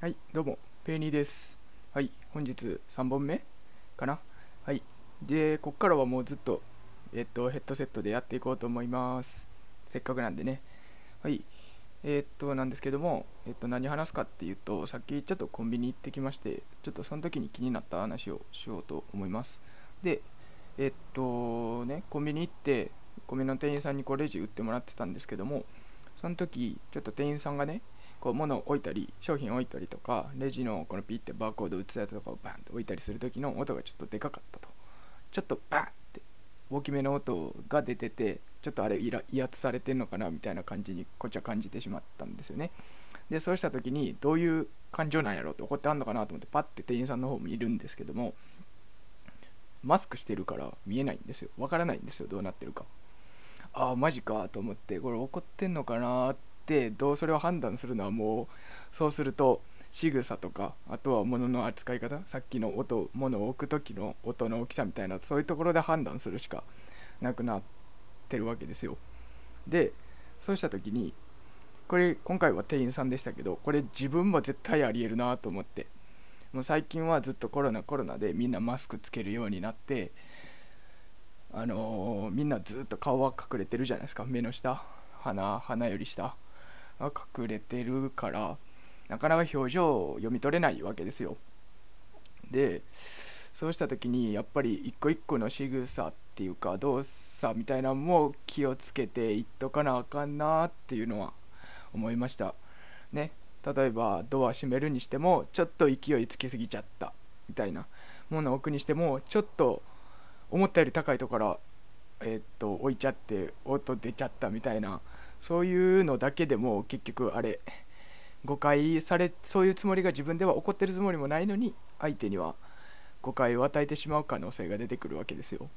はい、どうも、ペイニーです。はい、本日3本目かな？はい。で、こっからはもうずっと、えっと、ヘッドセットでやっていこうと思います。せっかくなんでね。はい。えっと、なんですけども、えっと、何話すかっていうと、さっきちょっとコンビニ行ってきまして、ちょっとその時に気になった話をしようと思います。で、えっと、ね、コンビニ行って、コンビニの店員さんにこうレジ売ってもらってたんですけども、その時、ちょっと店員さんがね、こう物を置いたり商品を置いたりとかレジのこのピッてバーコード打つやつとかをバンって置いたりする時の音がちょっとでかかったと。ちょっとバンって大きめの音が出ててちょっとあれ威圧されてんのかなみたいな感じにこっちは感じてしまったんですよね。でそうした時にどういう感情なんやろうって怒ってあんのかなと思ってパッて店員さんの方見るんですけどもマスクしてるから見えないんですよ。わからないんですよ。どうなってるか。ああマジかと思ってこれ怒ってんのかなってどうそれを判断するのはもうそうすると仕草とかあとは物の扱い方さっきの音物を置く時の音の大きさみたいなそういうところで判断するしかなくなってるわけですよ。でそうした時にこれ今回は店員さんでしたけどこれ自分も絶対ありえるなと思って。もう最近はずっとコロナコロナでみんなマスクつけるようになってあのーみんなずっと顔は隠れてるじゃないですか。目の下鼻鼻より下。が隠れてるからなかなか表情を読み取れないわけですよ。でそうした時にやっぱり一個一個の仕草っていうか動作みたいなのも気をつけていっとかなあかんなっていうのは思いました。ね。例えばドア閉めるにしてもちょっと勢いつきすぎちゃったみたいな。ものを置くにしてもちょっと思ったより高いところえっと置いちゃって音出ちゃったみたいなそういうのだけでも結局あれ誤解されそういうつもりが自分では怒ってるつもりもないのに相手には誤解を与えてしまう可能性が出てくるわけですよ。っ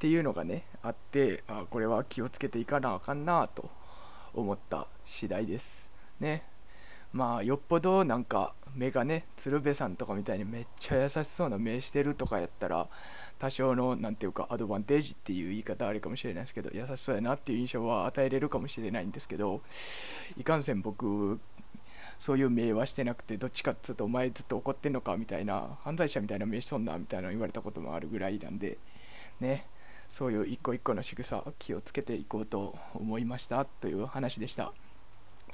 ていうのがねあってあこれは気をつけていかなあかんなと思った次第です。ね。まあよっぽどなんか目がね鶴瓶さんとかみたいにめっちゃ優しそうな目してるとかやったら多少のなんていうかアドバンテージっていう言い方あるかもしれないですけど優しそうやなっていう印象は与えれるかもしれないんですけどいかんせん僕そういう名はしてなくてどっちかっつうとお前ずっと怒ってんのかみたいな犯罪者みたいな名しとんなみたいな言われたこともあるぐらいなんでねそういう一個一個の仕草気をつけていこうと思いましたという話でした。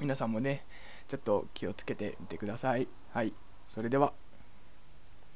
皆さんもねちょっと気をつけてみてください。はい。それでは。